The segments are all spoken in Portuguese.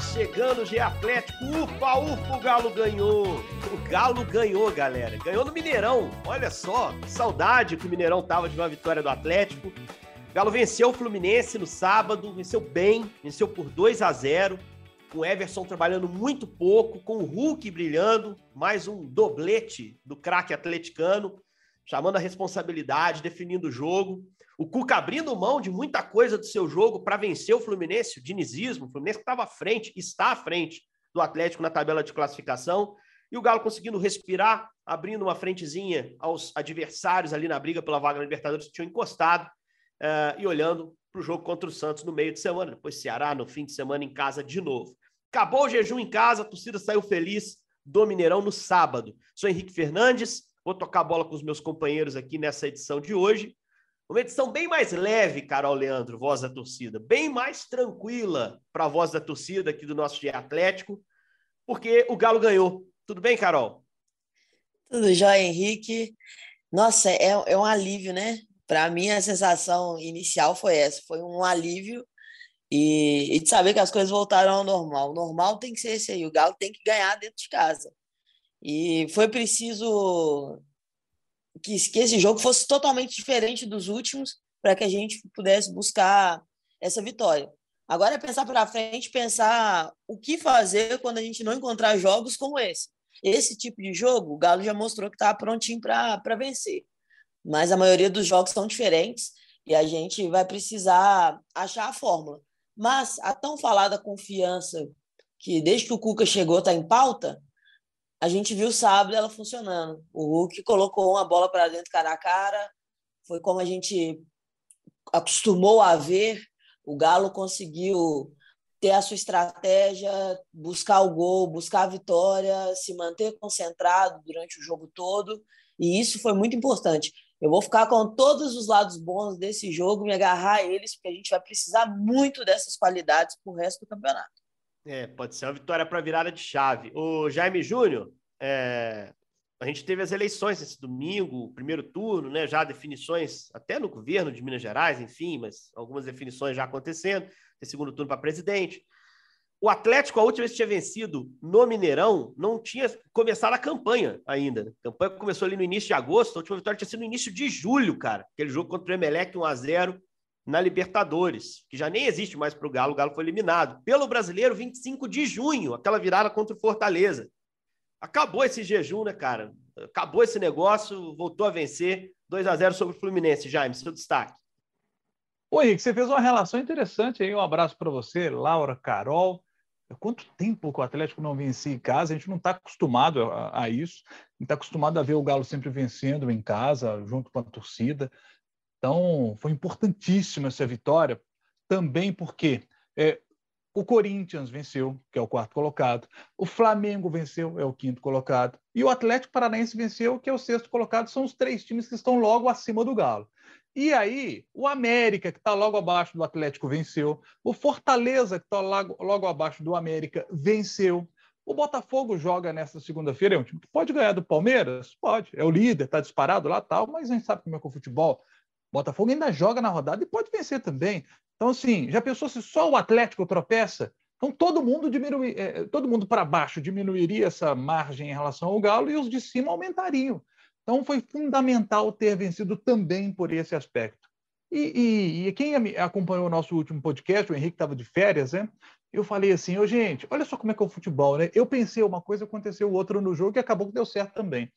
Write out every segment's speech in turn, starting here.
Chegando G Atlético. Ufa, ufa, o Galo ganhou. O Galo ganhou, galera. Ganhou no Mineirão. Olha só, que saudade que o Mineirão tava de uma vitória do Atlético. O Galo venceu o Fluminense no sábado, venceu bem, venceu por 2 a 0 com o Everson trabalhando muito pouco, com o Hulk brilhando, mais um doblete do craque atleticano, chamando a responsabilidade, definindo o jogo. O Cuca abrindo mão de muita coisa do seu jogo para vencer o Fluminense, o dinizismo, o Fluminense estava à frente, está à frente do Atlético na tabela de classificação, e o Galo conseguindo respirar, abrindo uma frentezinha aos adversários ali na briga pela vaga na Libertadores que tinham encostado, uh, e olhando para o jogo contra o Santos no meio de semana, depois Ceará no fim de semana em casa de novo. Acabou o jejum em casa, a torcida saiu feliz do Mineirão no sábado. Sou Henrique Fernandes, vou tocar a bola com os meus companheiros aqui nessa edição de hoje. Uma edição bem mais leve, Carol Leandro, voz da torcida, bem mais tranquila para a voz da torcida aqui do nosso dia Atlético, porque o Galo ganhou. Tudo bem, Carol? Tudo jóia, Henrique. Nossa, é, é um alívio, né? Para mim, a sensação inicial foi essa: foi um alívio e, e, de saber que as coisas voltaram ao normal. O normal tem que ser esse aí: o Galo tem que ganhar dentro de casa. E foi preciso que, que esse jogo fosse totalmente diferente dos últimos para que a gente pudesse buscar essa vitória. Agora é pensar para frente, pensar o que fazer quando a gente não encontrar jogos como esse. Esse tipo de jogo, o Galo já mostrou que está prontinho para vencer. Mas a maioria dos jogos são diferentes e a gente vai precisar achar a fórmula. Mas a tão falada confiança que desde que o Cuca chegou está em pauta, a gente viu sábado ela funcionando. O Hulk colocou uma bola para dentro cara a cara, foi como a gente acostumou a ver. O Galo conseguiu ter a sua estratégia, buscar o gol, buscar a vitória, se manter concentrado durante o jogo todo, e isso foi muito importante. Eu vou ficar com todos os lados bons desse jogo, me agarrar a eles, porque a gente vai precisar muito dessas qualidades para o resto do campeonato. É, pode ser uma vitória para virada de chave. O Jaime Júnior, é, a gente teve as eleições esse domingo, primeiro turno, né? Já definições até no governo de Minas Gerais, enfim, mas algumas definições já acontecendo. Tem segundo turno para presidente. O Atlético, a última vez que tinha vencido no Mineirão, não tinha começado a campanha ainda. A campanha começou ali no início de agosto, a última vitória tinha sido no início de julho, cara. Aquele jogo contra o Emelec 1 a 0 na Libertadores, que já nem existe mais para o Galo, o Galo foi eliminado. Pelo brasileiro, 25 de junho, aquela virada contra o Fortaleza. Acabou esse jejum, né, cara? Acabou esse negócio, voltou a vencer 2 a 0 sobre o Fluminense. Jaime, seu destaque. Oi, Henrique, você fez uma relação interessante aí. Um abraço para você, Laura, Carol. Quanto tempo que o Atlético não vencia em casa? A gente não está acostumado a, a isso. A gente está acostumado a ver o Galo sempre vencendo em casa, junto com a torcida. Então, foi importantíssima essa vitória, também porque é, o Corinthians venceu, que é o quarto colocado, o Flamengo venceu, é o quinto colocado, e o Atlético Paranaense venceu, que é o sexto colocado. São os três times que estão logo acima do Galo. E aí, o América, que está logo abaixo do Atlético, venceu. O Fortaleza, que está logo, logo abaixo do América, venceu. O Botafogo joga nessa segunda-feira, é um time que pode ganhar do Palmeiras? Pode. É o líder, está disparado lá tal, mas a gente sabe como é que é o futebol. Botafogo ainda joga na rodada e pode vencer também. Então, assim, já pensou se só o Atlético tropeça? Então, todo mundo diminui, é, todo mundo para baixo diminuiria essa margem em relação ao Galo e os de cima aumentariam. Então, foi fundamental ter vencido também por esse aspecto. E, e, e quem acompanhou o nosso último podcast, o Henrique estava de férias, né? Eu falei assim, oh, gente, olha só como é que é o futebol, né? Eu pensei uma coisa, aconteceu outra no jogo e acabou que deu certo também.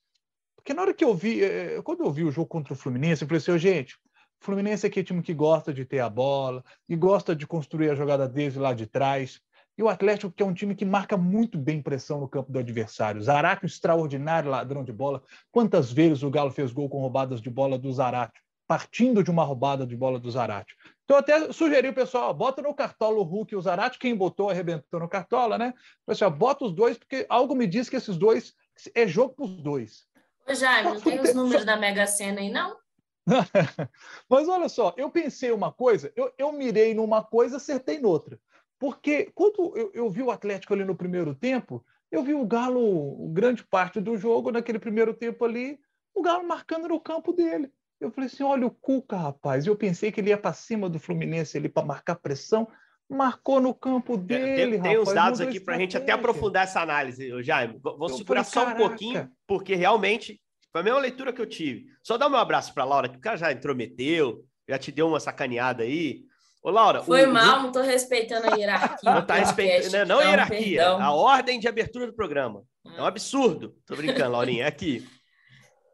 Porque na hora que eu vi, eh, eh, quando eu vi o jogo contra o Fluminense, eu falei assim, gente, o Fluminense aqui é time que gosta de ter a bola e gosta de construir a jogada desde lá de trás. E o Atlético, que é um time que marca muito bem pressão no campo do adversário. Zarato, extraordinário ladrão de bola. Quantas vezes o Galo fez gol com roubadas de bola do Zarato? partindo de uma roubada de bola do Zarate. Então, até sugeri o pessoal, bota no cartola o Hulk e o Zarate, quem botou arrebentou no cartola, né? Pessoal, bota os dois, porque algo me diz que esses dois é jogo para os dois. Jaime, não tem os números da Mega Sena aí, não? Mas olha só, eu pensei uma coisa, eu, eu mirei numa coisa, acertei noutra. Porque quando eu, eu vi o Atlético ali no primeiro tempo, eu vi o Galo, grande parte do jogo, naquele primeiro tempo ali, o Galo marcando no campo dele. Eu falei assim: olha o Cuca, rapaz. Eu pensei que ele ia para cima do Fluminense ali para marcar pressão. Marcou no campo dele. Tem, tem uns dados aqui para a gente até aprofundar essa análise, Jaime. Vamos segurar falei, só um pouquinho, porque realmente foi a mesma leitura que eu tive. Só dar um abraço para Laura, que o cara já intrometeu, já te deu uma sacaneada aí. Ô, Laura. Foi o... mal, não estou respeitando a hierarquia. Não tá respeitando, né? não a hierarquia, perdão. a ordem de abertura do programa. É um absurdo. Tô brincando, Laurinha. É aqui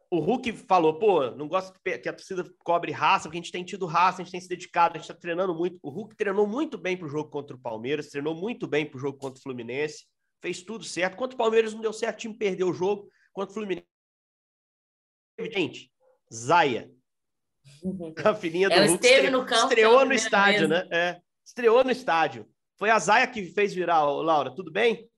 o Hulk falou, pô, não gosto que a torcida cobre raça, porque a gente tem tido raça, a gente tem se dedicado, a gente está treinando muito. O Hulk treinou muito bem para o jogo contra o Palmeiras, treinou muito bem para o jogo contra o Fluminense, fez tudo certo. Contra o Palmeiras não deu certo, o time perdeu o jogo. Contra o Fluminense. Gente, Zaia. A filhinha do Ela Hulk esteve no campo estreou no estádio, né? É, estreou no estádio. Foi a Zaia que fez virar, Laura, tudo bem?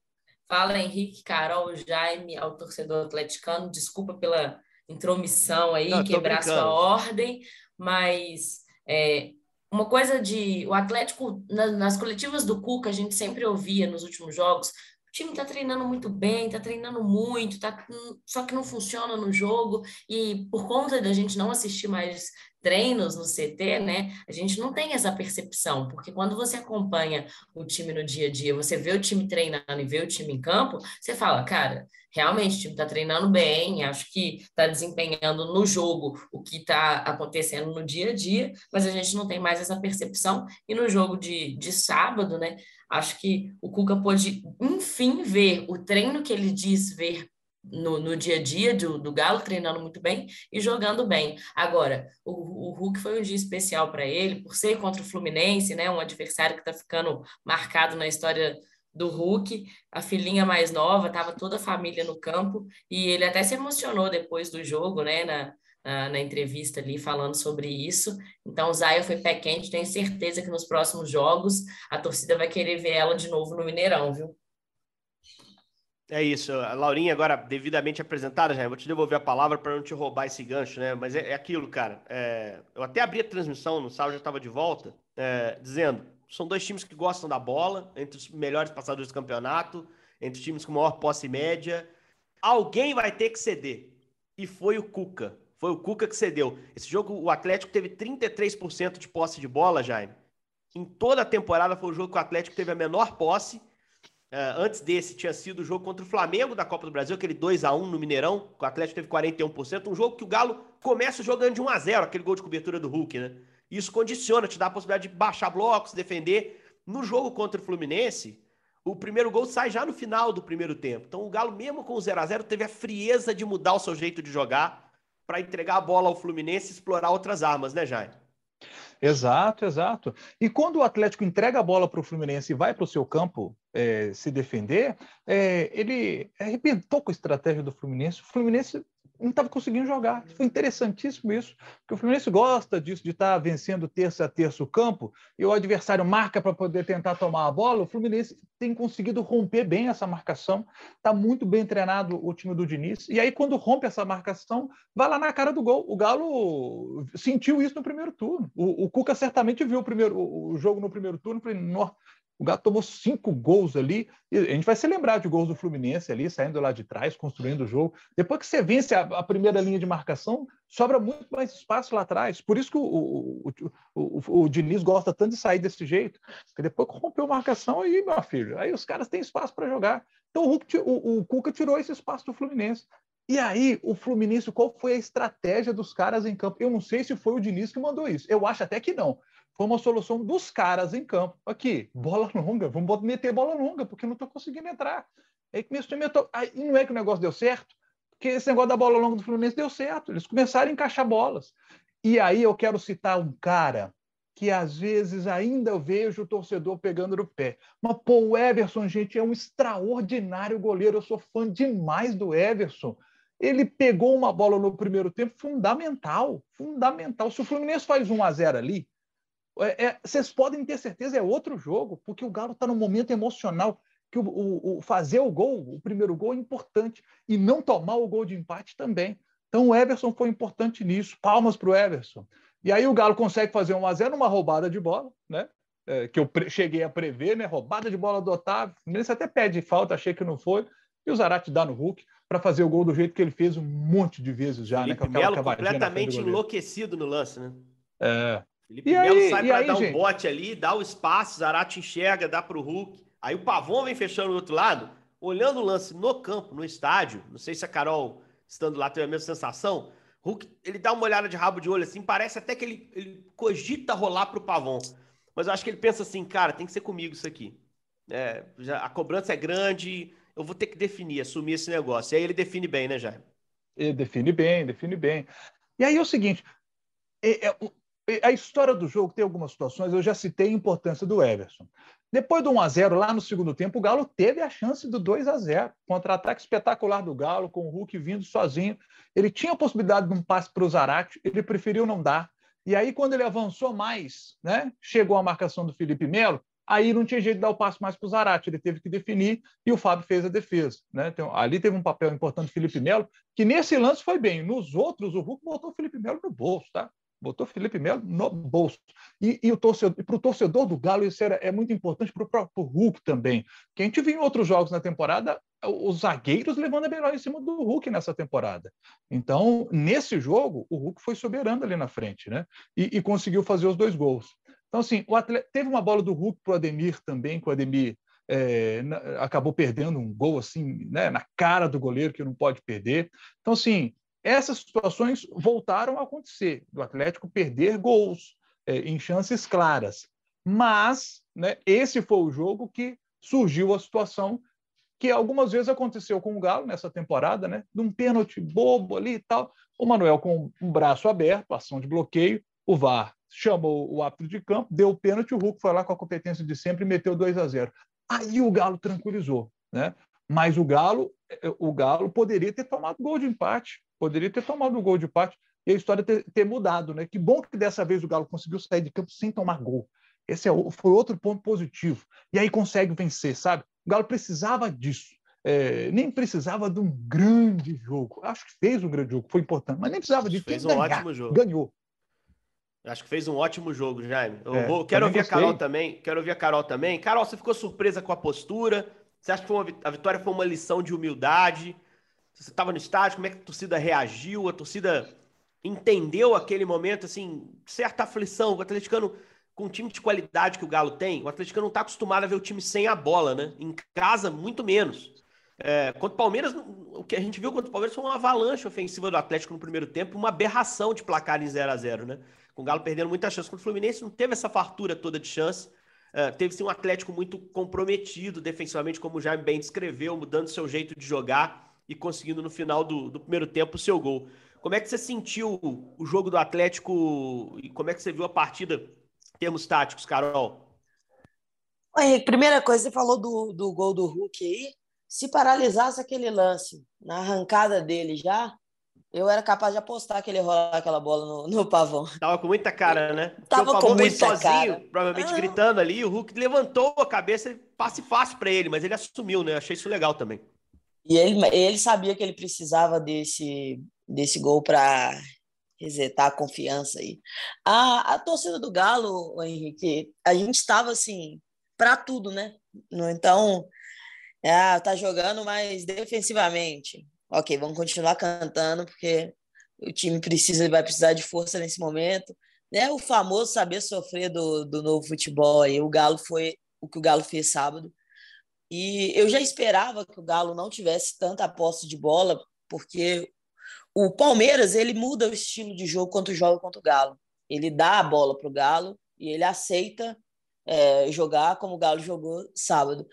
Fala Henrique, Carol, Jaime, ao torcedor atleticano, desculpa pela intromissão aí, Não, quebrar sua ordem, mas é, uma coisa de. O Atlético, na, nas coletivas do Cuca, a gente sempre ouvia nos últimos jogos. O time está treinando muito bem, está treinando muito, tá, só que não funciona no jogo. E por conta da gente não assistir mais treinos no CT, né, a gente não tem essa percepção, porque quando você acompanha o time no dia a dia, você vê o time treinando e vê o time em campo, você fala, cara, realmente o time está treinando bem, acho que está desempenhando no jogo o que está acontecendo no dia a dia, mas a gente não tem mais essa percepção. E no jogo de, de sábado, né? Acho que o Cuca pôde, enfim, ver o treino que ele diz ver no, no dia a dia do, do Galo, treinando muito bem e jogando bem. Agora, o, o Hulk foi um dia especial para ele, por ser contra o Fluminense, né? Um adversário que está ficando marcado na história do Hulk, a filhinha mais nova, estava toda a família no campo, e ele até se emocionou depois do jogo, né, na, na, na entrevista ali, falando sobre isso. Então, Zaya foi pé quente, tenho certeza que nos próximos jogos a torcida vai querer ver ela de novo no Mineirão, viu? É isso, a Laurinha agora devidamente apresentada, já vou te devolver a palavra para não te roubar esse gancho, né? Mas é, é aquilo, cara. É... eu até abri a transmissão no sábado, já estava de volta, é... dizendo são dois times que gostam da bola, entre os melhores passadores do campeonato, entre os times com maior posse média. Alguém vai ter que ceder. E foi o Cuca. Foi o Cuca que cedeu. Esse jogo, o Atlético teve 33% de posse de bola, Jaime. Em toda a temporada foi o jogo que o Atlético teve a menor posse. Uh, antes desse tinha sido o jogo contra o Flamengo da Copa do Brasil, aquele 2 a 1 no Mineirão, o Atlético teve 41%, um jogo que o Galo começa jogando de 1 a 0, aquele gol de cobertura do Hulk, né? Isso condiciona, te dá a possibilidade de baixar blocos, defender. No jogo contra o Fluminense, o primeiro gol sai já no final do primeiro tempo. Então o Galo, mesmo com o 0 a 0 teve a frieza de mudar o seu jeito de jogar para entregar a bola ao Fluminense e explorar outras armas, né, Jair? Exato, exato. E quando o Atlético entrega a bola para o Fluminense e vai para o seu campo é, se defender, é, ele arrebentou com a estratégia do Fluminense. O Fluminense não estava conseguindo jogar. Foi interessantíssimo isso, porque o Fluminense gosta disso, de estar tá vencendo terça a terça o campo, e o adversário marca para poder tentar tomar a bola. O Fluminense tem conseguido romper bem essa marcação, está muito bem treinado o time do Diniz, e aí quando rompe essa marcação, vai lá na cara do gol. O Galo sentiu isso no primeiro turno. O, o Cuca certamente viu o, primeiro, o, jogo no primeiro turno e falou, o Galo tomou cinco gols ali. A gente vai se lembrar de gols do Fluminense ali, saindo lá de trás, construindo o jogo. Depois que você vence a, a primeira linha de marcação, sobra muito mais espaço lá atrás. Por isso que o, o, o, o, o Diniz gosta tanto de sair desse jeito. Porque depois que rompeu a marcação, aí, meu filho, aí os caras têm espaço para jogar. Então o, o, o Cuca tirou esse espaço do Fluminense. E aí, o Fluminense, qual foi a estratégia dos caras em campo? Eu não sei se foi o Diniz que mandou isso. Eu acho até que não foi uma solução dos caras em campo. Aqui, bola longa, vamos meter bola longa, porque não estou conseguindo entrar. Aí começou a meter... Aí não é que o negócio deu certo, porque esse negócio da bola longa do Fluminense deu certo. Eles começaram a encaixar bolas. E aí eu quero citar um cara que às vezes ainda eu vejo o torcedor pegando no pé. Mas, pô, o Everson, gente, é um extraordinário goleiro. Eu sou fã demais do Everson. ele pegou uma bola no primeiro tempo fundamental, fundamental. Se o Fluminense faz 1 a 0 ali, é, é, vocês podem ter certeza é outro jogo, porque o Galo está num momento emocional que o, o, o, fazer o gol, o primeiro gol é importante e não tomar o gol de empate também. Então o Everson foi importante nisso. Palmas para o Everson. E aí o Galo consegue fazer 1 a 0 numa roubada de bola, né? É, que eu cheguei a prever, né? Roubada de bola do Otávio. O Fluminense até pede falta, achei que não foi. E o Zarate dá no Hulk para fazer o gol do jeito que ele fez um monte de vezes já, Felipe né? Melo completamente enlouquecido no lance, né? É. Felipe Melo sai para dar gente? um bote ali, dá o espaço, Zarate enxerga, dá para o Hulk. Aí o Pavon vem fechando do outro lado, olhando o lance no campo, no estádio. Não sei se a Carol, estando lá, teve a mesma sensação. Hulk, ele dá uma olhada de rabo de olho assim, parece até que ele, ele cogita rolar para o Pavon. Mas eu acho que ele pensa assim, cara, tem que ser comigo isso aqui. É, já, a cobrança é grande, eu vou ter que definir, assumir esse negócio. E aí ele define bem, né, Jair? Ele define bem, define bem. E aí é o seguinte: é, é, é, a história do jogo tem algumas situações, eu já citei a importância do Everson. Depois do 1 a 0 lá no segundo tempo, o Galo teve a chance do 2 a 0 Contra-ataque espetacular do Galo, com o Hulk vindo sozinho. Ele tinha a possibilidade de um passe para o Zarate, ele preferiu não dar. E aí, quando ele avançou mais, né, chegou a marcação do Felipe Melo, aí não tinha jeito de dar o passo mais para o Zarate, ele teve que definir e o Fábio fez a defesa. Né? Então, ali teve um papel importante do Felipe Melo, que nesse lance foi bem. Nos outros, o Hulk botou o Felipe Melo no bolso, tá? Botou o Felipe Melo no bolso. E, e para o torcedor do Galo, isso era, é muito importante para o próprio Hulk também. Que a gente viu em outros jogos na temporada, os zagueiros levando a melhor em cima do Hulk nessa temporada. Então, nesse jogo, o Hulk foi soberano ali na frente, né? E, e conseguiu fazer os dois gols. Então, assim, o atleta, teve uma bola do Hulk para o Ademir também, que o Ademir é, acabou perdendo um gol assim, né, na cara do goleiro, que não pode perder. Então, assim, essas situações voltaram a acontecer, do Atlético perder gols é, em chances claras. Mas né, esse foi o jogo que surgiu a situação que algumas vezes aconteceu com o Galo nessa temporada, né? De um pênalti bobo ali e tal. O Manuel com o braço aberto, ação de bloqueio, o VAR chamou o árbitro de campo, deu o pênalti, o Hulk foi lá com a competência de sempre e meteu 2 a 0. Aí o Galo tranquilizou, né? Mas o Galo, eh, o Galo poderia ter tomado gol de empate, poderia ter tomado o gol de empate e a história ter, ter, mudado, né? Que bom que dessa vez o Galo conseguiu sair de campo sem tomar gol. Esse é, foi outro ponto positivo. E aí consegue vencer, sabe? O Galo precisava disso. É, nem precisava de um grande jogo. Acho que fez um grande jogo, foi importante, mas nem precisava disso. Fez um ganhar, ótimo jogo. Ganhou. Acho que fez um ótimo jogo, Jaime. Eu é, vou, quero ouvir gostei. a Carol também. Quero ouvir a Carol também. Carol, você ficou surpresa com a postura? Você acha que uma, a vitória foi uma lição de humildade? Você estava no estádio, como é que a torcida reagiu? A torcida entendeu aquele momento, assim, certa aflição. O atleticano, com um time de qualidade que o Galo tem, o atleticano não está acostumado a ver o time sem a bola, né? Em casa, muito menos. É, contra o Palmeiras, o que a gente viu contra o Palmeiras foi uma avalanche ofensiva do Atlético no primeiro tempo, uma aberração de placar em 0 a 0 né? com o Galo perdendo muita chance. Contra o Fluminense não teve essa fartura toda de chance. Uh, teve sim um Atlético muito comprometido defensivamente, como o Jaime bem descreveu, mudando seu jeito de jogar e conseguindo no final do, do primeiro tempo o seu gol. Como é que você sentiu o jogo do Atlético e como é que você viu a partida em termos táticos, Carol? Henrique, primeira coisa, você falou do, do gol do Hulk aí. Se paralisasse aquele lance na arrancada dele já, eu era capaz de apostar que ele ia rolar aquela bola no, no pavão. Tava com muita cara, né? Porque Tava o pavão com muita sozinho, cara. provavelmente Ah. gritando ali. O Hulk levantou a cabeça, passe fácil para ele, mas ele assumiu, né? Achei isso legal também. E ele, ele sabia que ele precisava desse, desse gol para resetar a confiança aí. A, a torcida do Galo, Henrique, a gente estava assim, para tudo, né? Então, ah, tá jogando mais defensivamente. Ok, vamos continuar cantando, porque o time precisa, vai precisar de força nesse momento. Né? O famoso saber sofrer do, do novo futebol aí. O Galo foi o que o Galo fez sábado. E eu já esperava que o Galo não tivesse tanta posse de bola, porque o Palmeiras ele muda o estilo de jogo quando joga contra o Galo. Ele dá a bola para o Galo e ele aceita é, jogar como o Galo jogou sábado.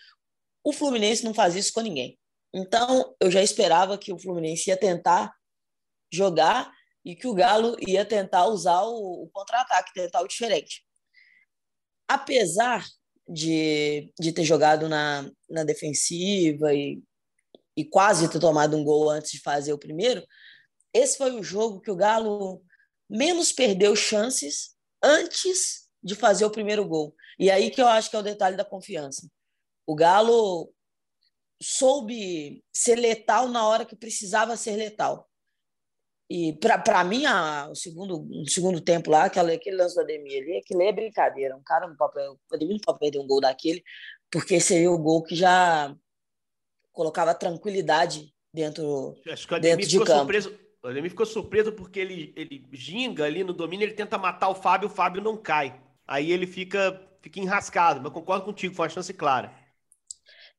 O Fluminense não faz isso com ninguém. Então eu já esperava que o Fluminense ia tentar jogar e que o Galo ia tentar usar o, o contra-ataque, tentar o diferente. Apesar de, de ter jogado na, na defensiva e e quase ter tomado um gol antes de fazer o primeiro, esse foi o jogo que o Galo menos perdeu chances antes de fazer o primeiro gol. E aí que eu acho que é o detalhe da confiança. O Galo soube ser letal na hora que precisava ser letal. E para mim, a, o, segundo, o segundo tempo lá, aquele, aquele lance do Ademir ali, aquilo é brincadeira. Um cara no papel, o Ademir não pode perder um gol daquele, porque seria o gol que já colocava tranquilidade dentro, Acho que o dentro de campo. Surpreso, o Ademir ficou surpreso porque ele, ele ginga ali no domínio, ele tenta matar o Fábio, o Fábio não cai. Aí ele fica, fica enrascado, mas concordo contigo, foi uma chance clara.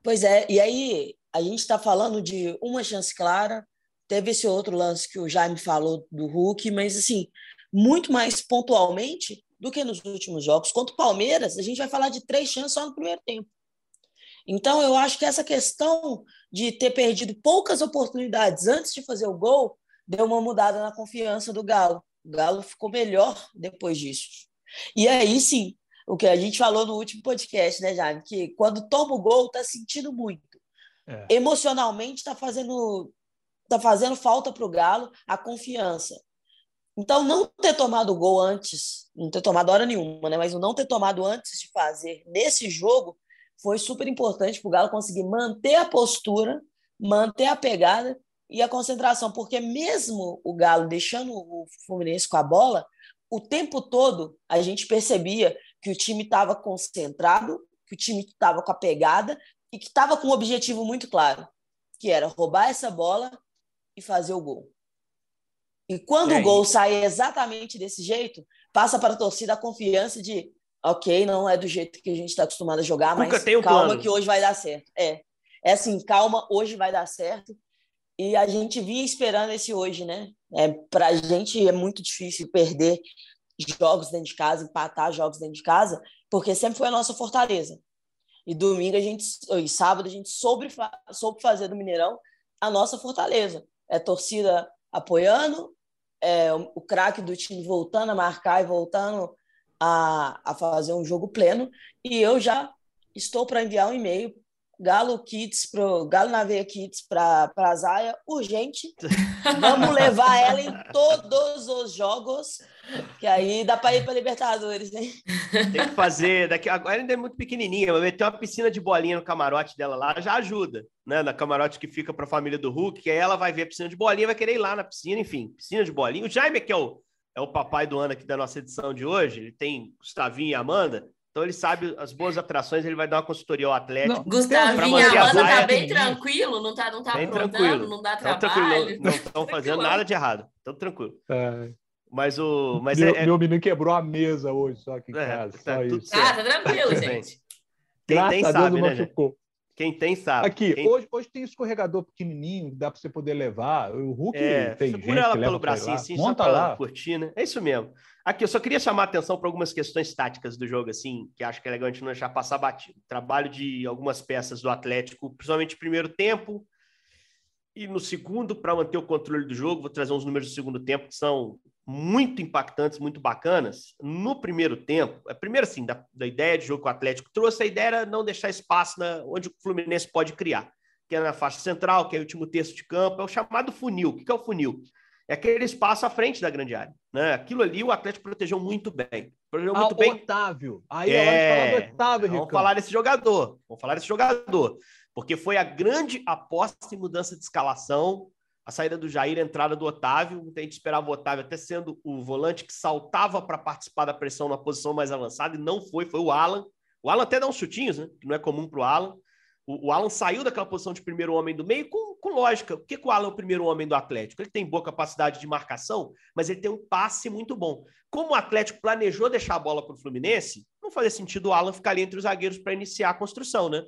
Pois é, e aí a gente está falando de uma chance clara, teve esse outro lance que o Jaime falou do Hulk, mas assim, muito mais pontualmente do que nos últimos jogos. Contra o Palmeiras, a gente vai falar de três chances só no primeiro tempo. Então, eu acho que essa questão de ter perdido poucas oportunidades antes de fazer o gol deu uma mudada na confiança do Galo. O Galo ficou melhor depois disso. E aí sim, o que a gente falou no último podcast, né, Jaime? Que quando toma o gol, tá sentindo muito. É. Emocionalmente tá fazendo, tá fazendo falta para o Galo a confiança. Então, não ter tomado o gol antes, não ter tomado hora nenhuma, né? Mas não ter tomado antes de fazer nesse jogo foi super importante para o Galo conseguir manter a postura, manter a pegada e a concentração, porque mesmo o Galo deixando o Fluminense com a bola, o tempo todo a gente percebia que o time estava concentrado, que o time estava com a pegada e que estava com um objetivo muito claro, que era roubar essa bola e fazer o gol. E quando é o gol sai exatamente desse jeito, passa para a torcida a confiança de, ok, não é do jeito que a gente está acostumado a jogar, Nunca mas calma plano. que hoje vai dar certo. É, é assim, calma, hoje vai dar certo. E a gente vinha esperando esse hoje, né? É, para a gente é muito difícil perder jogos dentro de casa, empatar jogos dentro de casa, porque sempre foi a nossa fortaleza. E domingo a gente, e sábado a gente soube, soube fazer do Mineirão a nossa fortaleza. É torcida apoiando, é o, craque do time voltando a marcar e voltando a, a fazer um jogo pleno. E eu já estou para enviar um e-mail Galo Kids pro Galo na Veia Kids para a Zaya, urgente. Vamos levar ela em todos os jogos, que aí dá para ir para Libertadores, hein? Tem que fazer, daqui agora ainda é muito pequenininha, mas meter uma piscina de bolinha no camarote dela lá já ajuda, né? Na camarote que fica para a família do Hulk, que aí ela vai ver a piscina de bolinha, vai querer ir lá na piscina, enfim, piscina de bolinha. O Jaime que é o é o papai do ano aqui da nossa edição de hoje, ele tem Gustavinho e Amanda. Então ele sabe as boas atrações, ele vai dar uma consultoria ao Atlético. Gustavinho, a Amanda tá bem tranquilo, não tá, não tá bem tranquilo. não dá trabalho. não estão fazendo nada de errado. Então tranquilo. É. Mas o. Mas meu, é, meu menino quebrou a mesa hoje, só aqui em é, casa. Tá, só isso. Ah, tá tranquilo, gente. Quem Graças tem sabe, né, machucou. Quem tem sabe. Aqui, Quem... hoje, hoje tem escorregador pequenininho, dá para você poder levar. O Hulk é, tem gente ela pelo bracinho assim, Monta só lá. curtir, né? É isso mesmo. Aqui, eu só queria chamar a atenção para algumas questões táticas do jogo, assim, que acho que é legal a gente não deixar passar batido. Trabalho de algumas peças do Atlético, principalmente no primeiro tempo e no segundo, para manter o controle do jogo. Vou trazer uns números do segundo tempo que são muito impactantes, muito bacanas. No primeiro tempo, é primeiro assim, da, da ideia de jogo que o Atlético trouxe, a ideia era não deixar espaço na, onde o Fluminense pode criar, que é na faixa central, que é o último terço de campo, é o chamado funil. O que é o funil? É aquele espaço à frente da grande área. Né? Aquilo ali o Atlético protegeu muito bem. Protegeu ah, muito bem. Otávio. Aí é, é falar do Otávio, Vamos falar desse jogador. Vamos falar desse jogador. Porque foi a grande aposta em mudança de escalação a saída do Jair, a entrada do Otávio. Muita gente esperava o Otávio até sendo o volante que saltava para participar da pressão na posição mais avançada, e não foi, foi o Alan. O Alan até dá uns chutinhos, né? Que não é comum para o Alan. O Alan saiu daquela posição de primeiro homem do meio com, com lógica. Por que, que o Alan é o primeiro homem do Atlético? Ele tem boa capacidade de marcação, mas ele tem um passe muito bom. Como o Atlético planejou deixar a bola para o Fluminense, não fazia sentido o Alan ficar ali entre os zagueiros para iniciar a construção, né?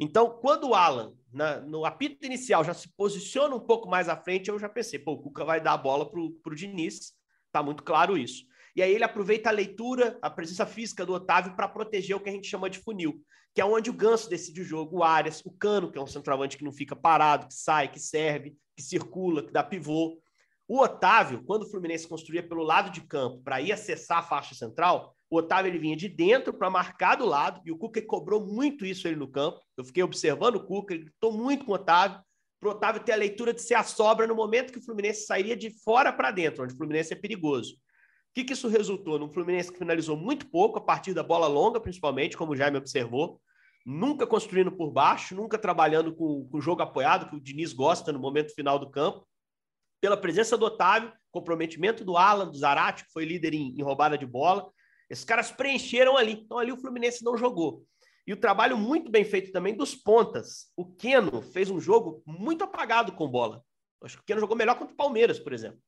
Então, quando o Alan, na, no apito inicial, já se posiciona um pouco mais à frente, eu já pensei, pô, o Cuca vai dar a bola para o Diniz, tá muito claro isso. E aí ele aproveita a leitura, a presença física do Otávio para proteger o que a gente chama de funil, que é onde o Ganso decide o jogo, o Arias, o Cano, que é um centroavante que não fica parado, que sai, que serve, que circula, que dá pivô. O Otávio, quando o Fluminense construía pelo lado de campo para ir acessar a faixa central, o Otávio ele vinha de dentro para marcar do lado, e o Cuca cobrou muito isso ele no campo. Eu fiquei observando o Cuca, ele gritou muito com o Otávio, para o Otávio ter a leitura de ser a sobra no momento que o Fluminense sairia de fora para dentro, onde o Fluminense é perigoso. O que, que isso resultou? Num Fluminense que finalizou muito pouco, a partir da bola longa, principalmente, como o Jaime observou, nunca construindo por baixo, nunca trabalhando com, o jogo apoiado, que o Diniz gosta no momento final do campo. Pela presença do Otávio, comprometimento do Alan, do Zarate, que foi líder em, em roubada de bola. Esses caras preencheram ali. Então ali o Fluminense não jogou. E o trabalho muito bem feito também dos pontas. O Keno fez um jogo muito apagado com bola. Acho que o Keno jogou melhor contra o Palmeiras, por exemplo.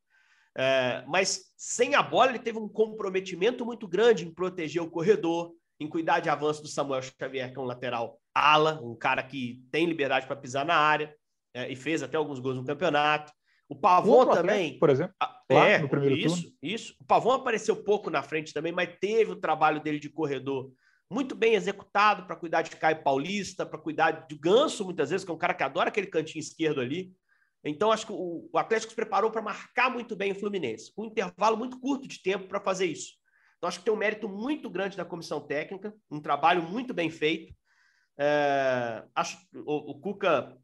É, mas sem a bola, ele teve um comprometimento muito grande em proteger o corredor, em cuidar de avanço do Samuel Xavier, que é um lateral ala, um cara que tem liberdade para pisar na área é, e fez até alguns gols no campeonato. O Pavon também. por exemplo. é, no primeiro isso, turno. isso. O Pavon apareceu pouco na frente também, mas teve o trabalho dele de corredor muito bem executado para cuidar de Caio Paulista, para cuidar de Ganso, muitas vezes, que é um cara que adora aquele cantinho esquerdo ali. Então, acho que o, o Atlético se preparou para marcar muito bem o Fluminense, com um intervalo muito curto de tempo para fazer isso. Então, acho que tem um mérito muito grande da comissão técnica, um trabalho muito bem feito. É, acho o, o Cuca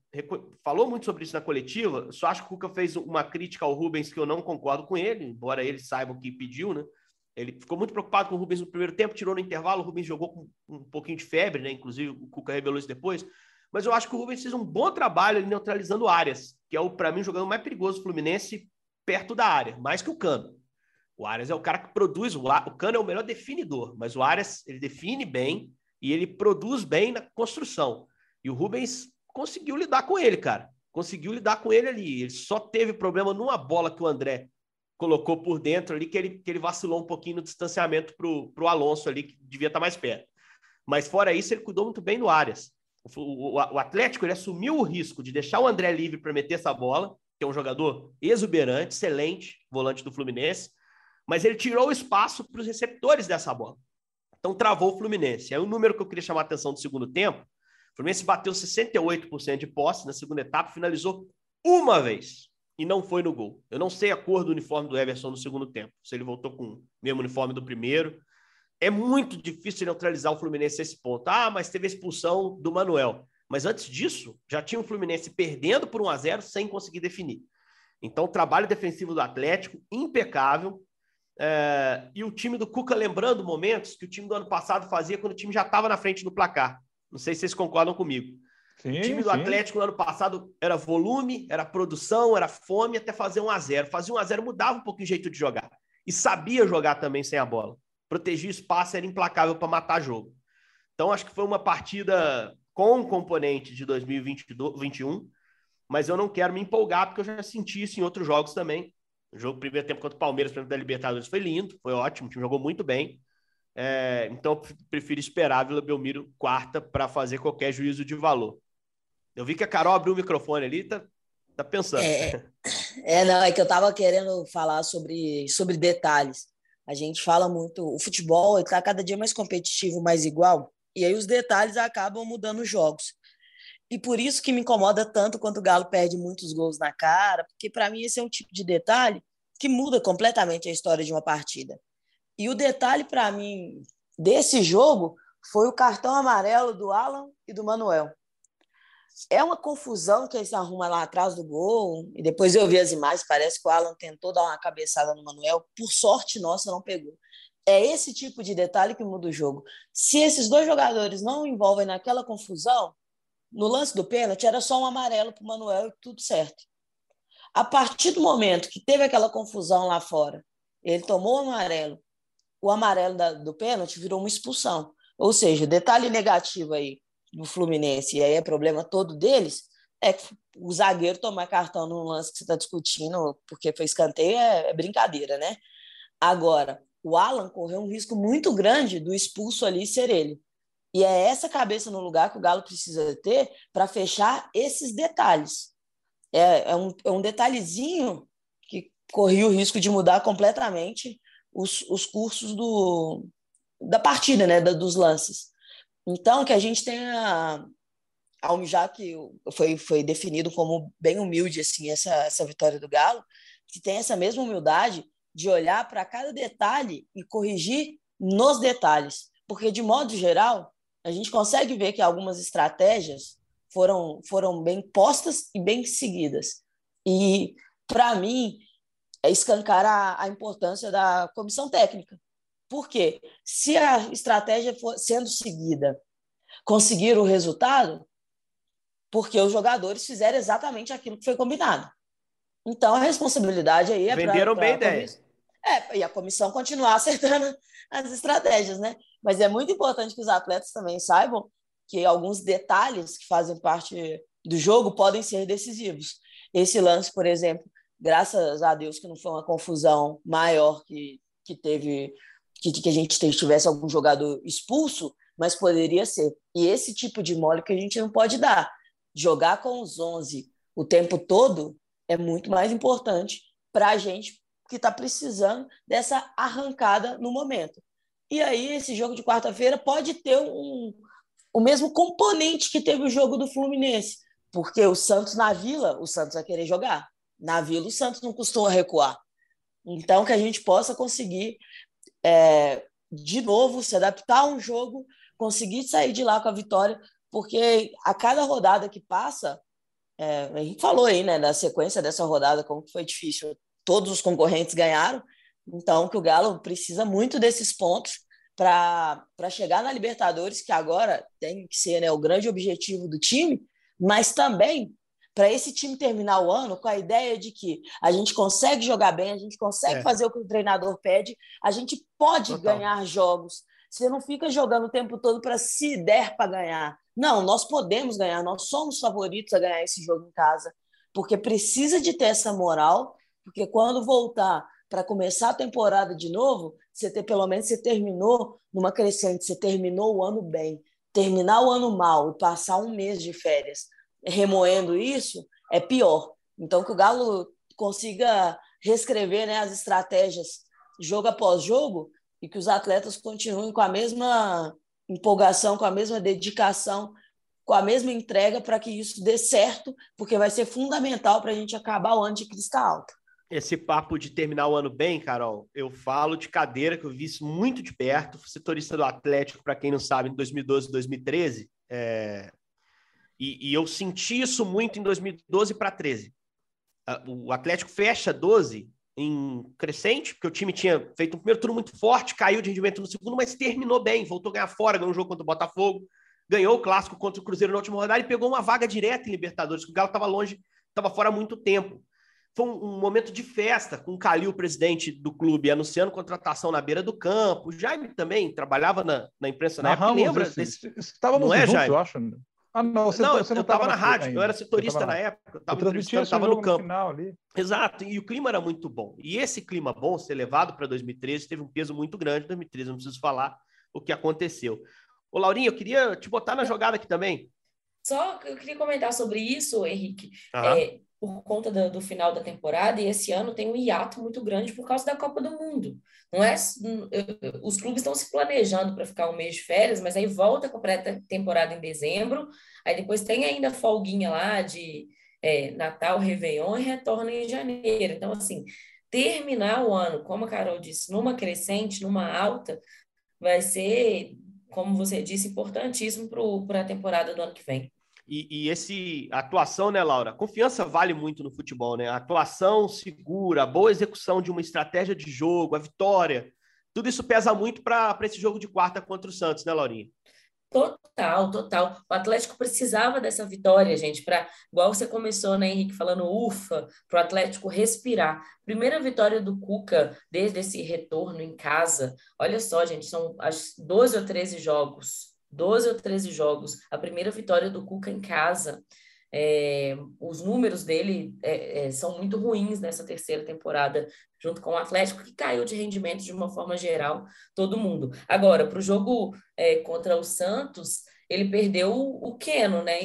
falou muito sobre isso na coletiva. Só acho que o Cuca fez uma crítica ao Rubens que eu não concordo com ele, embora ele saiba o que pediu, né? Ele ficou muito preocupado com o Rubens no primeiro tempo, tirou no intervalo, o Rubens jogou com um pouquinho de febre, né? Inclusive o Cuca revelou isso depois. Mas eu acho que o Rubens fez um bom trabalho ali neutralizando áreas, que é o para mim jogando mais perigoso do Fluminense perto da área, mais que o Cano. O Arias é o cara que produz, o, o Cano é o melhor definidor, mas o Arias ele define bem e ele produz bem na construção. E o Rubens conseguiu lidar com ele, cara. Conseguiu lidar com ele ali. Ele só teve problema numa bola que o André colocou por dentro ali, que ele, que ele vacilou um pouquinho no distanciamento para o Alonso ali, que devia estar mais perto. Mas fora isso, ele cuidou muito bem do Arias. O, o, o Atlético ele assumiu o risco de deixar o André livre para meter essa bola, que é um jogador exuberante, excelente, volante do Fluminense, mas ele tirou o espaço para os receptores dessa bola. Então travou o Fluminense. Aí o número que eu queria chamar a atenção do segundo tempo, o Fluminense bateu 68% de posse na segunda etapa, finalizou uma vez e não foi no gol. Eu não sei a cor do uniforme do Everson no segundo tempo, se ele voltou com o mesmo uniforme do primeiro. É muito difícil neutralizar o Fluminense nesse ponto. Ah, mas teve a expulsão do Manuel. Mas antes disso, já tinha o Fluminense perdendo por 1 a 0 sem conseguir definir. Então, trabalho defensivo do Atlético, impecável. É... e o time do Cuca lembrando momentos que o time do ano passado fazia quando o time já estava na frente do placar. Não sei se vocês concordam comigo. Sim, o time do sim. Atlético no ano passado era volume, era produção, era fome até fazer 1 a 0 Fazia 1 a 0 mudava um pouquinho o jeito de jogar. E sabia jogar também sem a bola. Protegia o espaço, era implacável para matar jogo. Então, acho que foi uma partida com componente de 2021, mas eu não quero me empolgar, porque eu já senti isso em outros jogos também. O jogo primeiro tempo contra o Palmeiras, exemplo, da Libertadores, foi lindo, foi ótimo, o time jogou muito bem. É, então, eu prefiro esperar a Vila Belmiro quarta para fazer qualquer juízo de valor. Eu vi que a Carol abriu o microfone ali, tá, tá pensando. É, é, não, é que eu estava querendo falar sobre, sobre detalhes. A gente fala muito, o futebol está cada dia mais competitivo, mais igual, e aí os detalhes acabam mudando os jogos. E por isso que me incomoda tanto quando o Galo perde muitos gols na cara, porque para mim esse é um tipo de detalhe que muda completamente a história de uma partida. E o detalhe para mim desse jogo foi o cartão amarelo do Alan e do Manuel é uma confusão que eles arrumam lá atrás do gol. E depois eu vi as imagens, parece que o Alan tentou dar uma cabeçada no Manuel. Por sorte nossa, não pegou. É esse tipo de detalhe que muda o jogo. Se esses dois jogadores não envolvem naquela confusão, no lance do pênalti era só um amarelo para o Manuel e tudo certo. A partir do momento que teve aquela confusão lá fora, ele tomou o amarelo, o amarelo da, do pênalti virou uma expulsão. Ou seja, detalhe negativo aí, do Fluminense, e aí é problema todo deles, é que o zagueiro tomar cartão num lance que você está discutindo porque foi escanteio é, é brincadeira, né? Agora, o Alan correu um risco muito grande do expulso ali ser ele. E é essa cabeça no lugar que o Galo precisa ter para fechar esses detalhes. É, é, um, é um detalhezinho que corria o risco de mudar completamente os, os cursos do, da partida, né, da, dos lances. Então, que a gente tenha, já que foi, foi definido como bem humilde assim essa, essa vitória do Galo, que tem essa mesma humildade de olhar para cada detalhe e corrigir nos detalhes. Porque, de modo geral, a gente consegue ver que algumas estratégias foram, foram bem postas e bem seguidas. E, para mim, é escancar a, a importância da comissão técnica. Por quê? Se a estratégia for sendo seguida, conseguir o resultado, porque os jogadores fizeram exatamente aquilo que foi combinado. Então, a responsabilidade aí é Venderam pra, pra bem a ideia. É, e a comissão continuar acertando as estratégias, né? Mas é muito importante que os atletas também saibam que alguns detalhes que fazem parte do jogo podem ser decisivos. Esse lance, por exemplo, graças a Deus que não foi uma confusão maior que, que teve que, que a gente tivesse algum jogador expulso, mas poderia ser. E esse tipo de mole que a gente não pode dar. Jogar com os 11 o tempo todo é muito mais importante para a gente que está precisando dessa arrancada no momento. E aí, esse jogo de quarta-feira pode ter um, o mesmo componente que teve o jogo do Fluminense, porque o Santos na Vila, o Santos vai querer jogar. Na Vila, o Santos não costuma recuar. Então, que a gente possa conseguir, é, de novo, se adaptar a um jogo, conseguir sair de lá com a vitória, porque a cada rodada que passa, é, a gente falou aí, né, da sequência dessa rodada, como que foi difícil. Todos os concorrentes ganharam, então que o Galo precisa muito desses pontos para chegar na Libertadores, que agora tem que ser né, o grande objetivo do time, mas também para esse time terminar o ano com a ideia de que a gente consegue jogar bem, a gente consegue é. fazer o que o treinador pede, a gente pode Total. ganhar jogos. Você não fica jogando o tempo todo para se der para ganhar. Não, nós podemos ganhar, nós somos favoritos a ganhar esse jogo em casa, porque precisa de ter essa moral, porque quando voltar para começar a temporada de novo, você ter pelo menos você terminou numa crescente, você terminou o ano bem. Terminar o ano mal e passar um mês de férias remoendo isso é pior. Então que o Galo consiga reescrever né, as estratégias jogo após jogo e que os atletas continuem com a mesma empolgação, com a mesma dedicação, com a mesma entrega para que isso dê certo, porque vai ser fundamental para a gente acabar o ano de crista alta. Esse papo de terminar o ano bem, Carol, eu falo de cadeira, que eu vi isso muito de perto. Fui setorista do Atlético, para quem não sabe, em 2012 e 2013. É... E, e, eu senti isso muito em 2012 para 13. O Atlético fecha 12 em crescente, porque o time tinha feito um primeiro turno muito forte, caiu de rendimento no segundo, mas terminou bem, voltou a ganhar fora, ganhou um jogo contra o Botafogo, ganhou o clássico contra o Cruzeiro na última rodada e pegou uma vaga direta em Libertadores, que o Galo estava longe, estava fora há muito tempo foi um, um, momento de festa, com o Calil, presidente do clube, anunciando contratação na beira do campo. O Jaime também trabalhava na, na imprensa na época. Lembra esse, desse... Estávamos não é, juntos, Jaime? eu acho. Ah, não, você, não, você não estava na rádio, ainda. eu era setorista na época, eu estava no campo. No Exato, e o clima era muito bom. E esse clima bom, ser levado para 2013, teve um peso muito grande. 2013, não preciso falar o que aconteceu. Ô, Laurinho, eu queria te botar na jogada aqui também. Só eu queria comentar sobre isso, Henrique. É, por conta do, do, final da temporada, e esse ano tem um hiato muito grande por causa da Copa do Mundo. Não é, os clubes estão se planejando para ficar um mês de férias, mas aí volta com a pré-temporada em dezembro, aí depois tem ainda folguinha lá de é, Natal, Réveillon e retorna em janeiro. Então, assim, terminar o ano, como a Carol disse, numa crescente, numa alta, vai ser, como você disse, importantíssimo para a temporada do ano que vem. E, e esse atuação, né, Laura? Confiança vale muito no futebol, né? A atuação segura, a boa execução de uma estratégia de jogo, a vitória, tudo isso pesa muito para esse jogo de quarta contra o Santos, né, Laurinha? Total, total. O Atlético precisava dessa vitória, gente, para, igual você começou, né, Henrique, falando ufa, para o Atlético respirar. Primeira vitória do Cuca desde esse retorno em casa. Olha só, gente, são as 12 ou 13 jogos 12 ou 13 jogos, a primeira vitória do Cuca em casa. É, os números dele é, é, são muito ruins nessa terceira temporada, junto com o Atlético, que caiu de rendimento de uma forma geral, todo mundo. Agora, para o jogo é, contra o Santos, ele perdeu o Keno, né?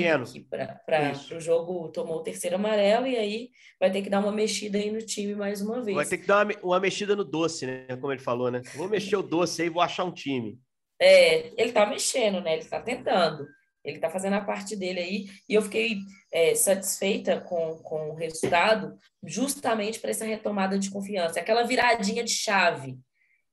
Para o jogo, tomou o terceiro amarelo e aí vai ter que dar uma mexida aí no time mais uma vez. Vai ter que dar uma, uma mexida no doce, né? Como ele falou, né? Vou mexer o doce aí, vou achar um time. É, ele está mexendo, né? Ele está tentando. Ele está fazendo a parte dele aí. E eu fiquei é, satisfeita com, com o resultado, justamente para essa retomada de confiança. Aquela viradinha de chave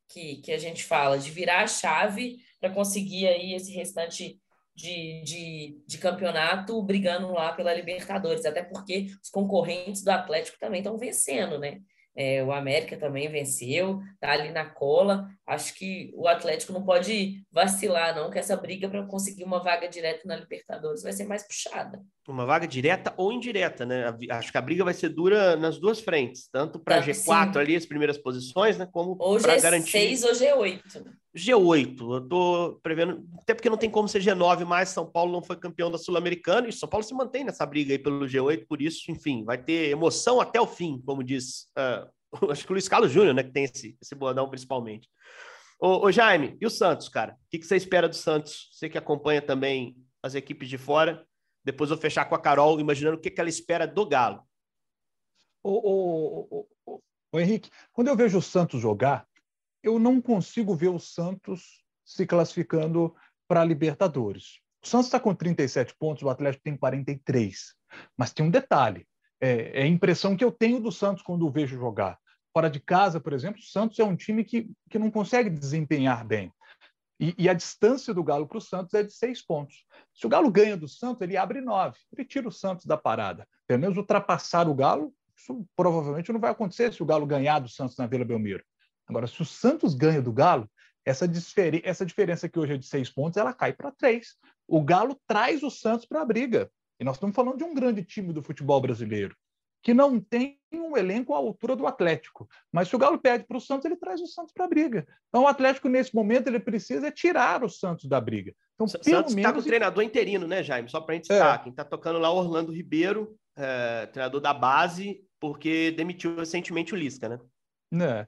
que, que a gente fala, de virar a chave para conseguir aí esse restante de, de, de campeonato brigando lá pela Libertadores, até porque os concorrentes do Atlético também estão vencendo, né? É, o América também venceu, tá ali na cola. Acho que o Atlético não pode vacilar, não, que essa briga para conseguir uma vaga direta na Libertadores vai ser mais puxada. Uma vaga direta ou indireta, né? Acho que a briga vai ser dura nas duas frentes, tanto para G4 sim. ali, as primeiras posições, né? Como para garantir. G6 ou G8. G8, eu tô prevendo, até porque não tem como ser G9 mais, São Paulo não foi campeão da Sul-Americana, e São Paulo se mantém nessa briga aí pelo G8, por isso, enfim, vai ter emoção até o fim, como diz, uh, acho que o Luiz Carlos Júnior, né, que tem esse, esse bordão principalmente. Ô, ô, Jaime, e o Santos, cara? O que, que você espera do Santos? Você que acompanha também as equipes de fora, depois vou fechar com a Carol, imaginando o que, que ela espera do Galo. Ô, ô, ô, ô, Henrique, quando eu vejo o Santos jogar, eu não consigo ver o Santos se classificando para a Libertadores. O Santos está com 37 pontos, o Atlético tem 43. Mas tem um detalhe: é, é, a impressão que eu tenho do Santos quando o vejo jogar. Fora de casa, por exemplo, o Santos é um time que, que não consegue desempenhar bem. E, e a distância do Galo para o Santos é de seis pontos. Se o Galo ganha do Santos, ele abre nove. Ele tira o Santos da parada. Pelo menos ultrapassar o Galo, isso provavelmente não vai acontecer se o Galo ganhar do Santos na Vila Belmiro. Agora, se o Santos ganha do Galo, essa, essa diferença que hoje é de seis pontos, ela cai para três. O Galo traz o Santos para a briga. E nós estamos falando de um grande time do futebol brasileiro, que não tem um elenco à altura do Atlético. Mas se o Galo perde para o Santos, ele traz o Santos para a briga. Então, o Atlético, nesse momento, ele precisa tirar o Santos da briga. Então, o Santos está com o treinador interino, né, Jaime? Só para a gente citar. É. Quem está tocando lá, Orlando Ribeiro, é, treinador da base, porque demitiu recentemente o Lisca, né? É.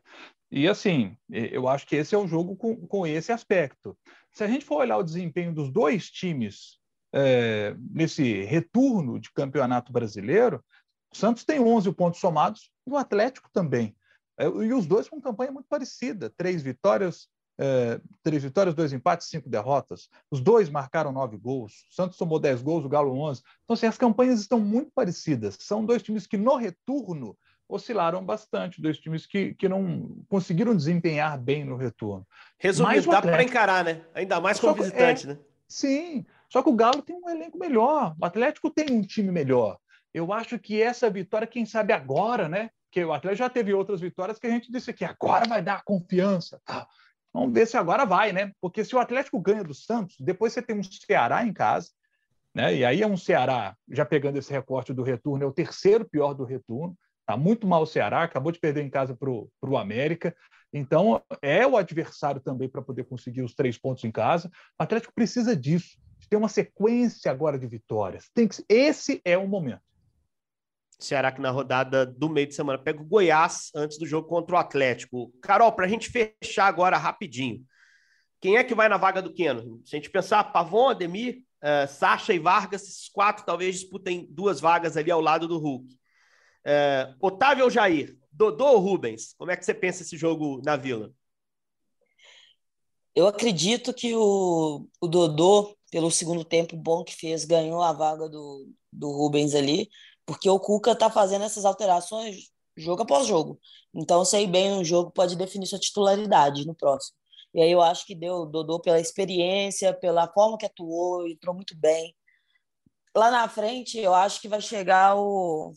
E assim, eu acho que esse é o jogo com, com esse aspecto. Se a gente for olhar o desempenho dos dois times é, nesse retorno de campeonato brasileiro, o Santos tem 11 pontos somados e o Atlético também. É, e os dois com campanha muito parecida: três vitórias, é, três vitórias, dois empates, cinco derrotas. Os dois marcaram nove gols. O Santos tomou dez gols, o Galo onze. Então, assim, as campanhas estão muito parecidas. São dois times que no retorno oscilaram bastante, dois times que, que não conseguiram desempenhar bem no retorno. Resumindo, dá para encarar, né? Ainda mais como visitante, é, né? Sim, só que o Galo tem um elenco melhor, o Atlético tem um time melhor. Eu acho que essa vitória, quem sabe agora, né? Que o Atlético já teve outras vitórias que a gente disse que agora vai dar confiança. Tá? Vamos ver se agora vai, né? Porque se o Atlético ganha do Santos, depois você tem um Ceará em casa, né? E aí é um Ceará, já pegando esse recorte do retorno, é o terceiro pior do retorno. Está muito mal o Ceará, acabou de perder em casa para o América. Então, é o adversário também para poder conseguir os três pontos em casa. O Atlético precisa disso, de ter uma sequência agora de vitórias. Tem que, esse é o momento. Ceará que na rodada do meio de semana pega o Goiás antes do jogo contra o Atlético. Carol, para a gente fechar agora rapidinho, quem é que vai na vaga do Keno? Se a gente pensar, Pavon, Ademir, uh, Sacha e Vargas, esses quatro talvez disputem duas vagas ali ao lado do Hulk. É, Otávio ou Jair? Dodô ou Rubens? Como é que você pensa esse jogo na Vila? Eu acredito que o, o Dodô, pelo segundo tempo bom que fez, ganhou a vaga do, do Rubens ali, porque o Cuca tá fazendo essas alterações jogo após jogo. Então, sei bem um jogo pode definir sua titularidade no próximo. E aí eu acho que deu Dodô pela experiência, pela forma que atuou, entrou muito bem. Lá na frente, eu acho que vai chegar o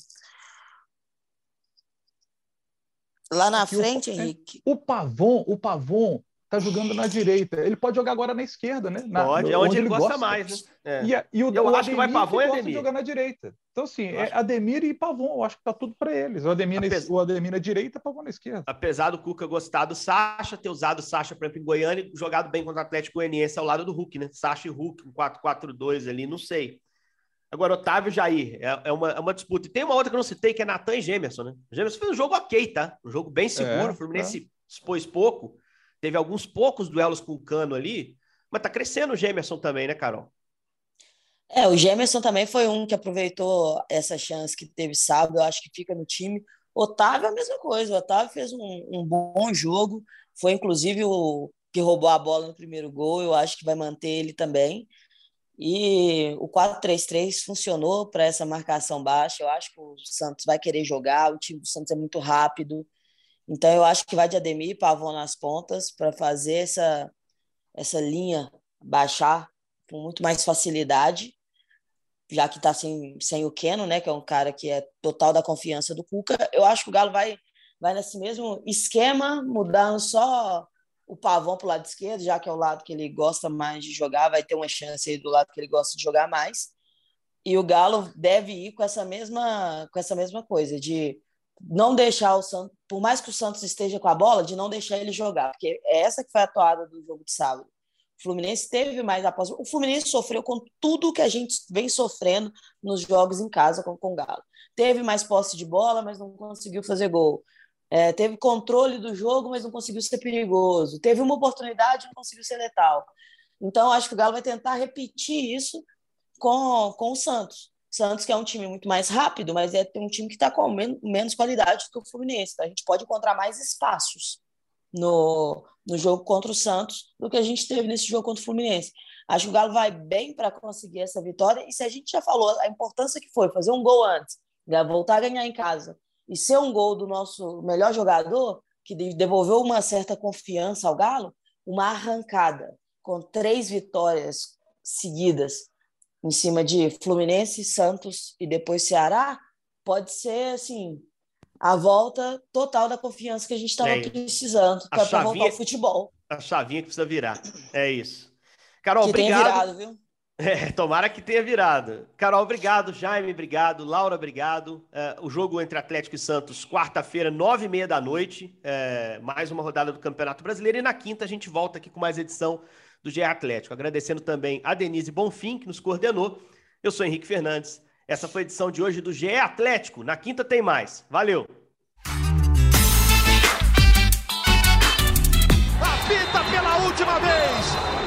Lá na Aqui frente, o, Henrique. O Pavon, o Pavon tá jogando na direita. Ele pode jogar agora na esquerda, né? Na, pode, é onde, onde ele, gosta, gosta, mais, né? É. E, e o, eu o acho Ademir, que vai Pavon e Ademir. jogar na direita. Então, assim, é Ademir e Pavon, eu acho que tá tudo para eles. O Ademir, Apes... o Ademir na direita, Pavon na esquerda. Apesar do Cuca gostar do Sacha, ter usado o Sacha, por exemplo, em Goiânia e jogado bem contra o Atlético Goianiense ao lado do Hulk, né? Sacha e Hulk, um 4-4-2 ali, não sei. Agora, Otávio e Jair, é, é, uma, é uma disputa. E tem uma outra que eu não citei, que é Natan e Gemerson, né? O Gemerson fez um jogo ok, tá? Um jogo bem seguro. É, o Fluminense é. expôs pouco. Teve alguns poucos duelos com o Cano ali. Mas tá crescendo o Gemerson também, né, Carol? É, o Gemerson também foi um que aproveitou essa chance que teve sábado. Eu acho que fica no time. Otávio é a mesma coisa. O Otávio fez um, um bom jogo. Foi, inclusive, o que roubou a bola no primeiro gol. Eu acho que vai manter ele também. E o 4-3-3 funcionou para essa marcação baixa. Eu acho que o Santos vai querer jogar, o time do Santos é muito rápido. Então eu acho que vai de Ademir e Pavon nas pontas para fazer essa, essa linha baixar com muito mais facilidade, já que está sem, sem o Keno, né, que é um cara que é total da confiança do Cuca. Eu acho que o Galo vai, vai nesse mesmo esquema, mudando só o Pavão para o lado esquerdo, já que é o lado que ele gosta mais de jogar, vai ter uma chance aí do lado que ele gosta de jogar mais. E o Galo deve ir com essa mesma, com essa mesma coisa, de não deixar o Santos, por mais que o Santos esteja com a bola, de não deixar ele jogar, porque é essa que foi a toada do jogo de sábado. O Fluminense teve mais após. O Fluminense sofreu com tudo que a gente vem sofrendo nos jogos em casa com, com o Galo. Teve mais posse de bola, mas não conseguiu fazer gol. É, teve controle do jogo, mas não conseguiu ser perigoso. Teve uma oportunidade, não conseguiu ser letal. Então, acho que o Galo vai tentar repetir isso com, com o Santos. Santos, que é um time muito mais rápido, mas é um time que está com men menos qualidade que o Fluminense. Então, a gente pode encontrar mais espaços no, no jogo contra o Santos do que a gente teve nesse jogo contra o Fluminense. Acho que o Galo vai bem para conseguir essa vitória. E se a gente já falou a importância que foi fazer um gol antes, né, voltar a ganhar em casa e ser um gol do nosso melhor jogador, que devolveu uma certa confiança ao Galo, uma arrancada com três vitórias seguidas em cima de Fluminense, Santos e depois Ceará, pode ser assim a volta total da confiança que a gente estava é precisando para voltar ao futebol. A chavinha que precisa virar. É isso. Carol, que obrigado. Virado, viu? É, tomara que tenha virado. Carol, obrigado. Jaime, obrigado. Laura, obrigado. É, o jogo entre Atlético e Santos, quarta-feira, nove e meia da noite. É, mais uma rodada do Campeonato Brasileiro. E na quinta a gente volta aqui com mais edição do GE Atlético. Agradecendo também a Denise Bonfim, que nos coordenou. Eu sou Henrique Fernandes. Essa foi a edição de hoje do GE Atlético. Na quinta tem mais. Valeu! Apita pela última vez!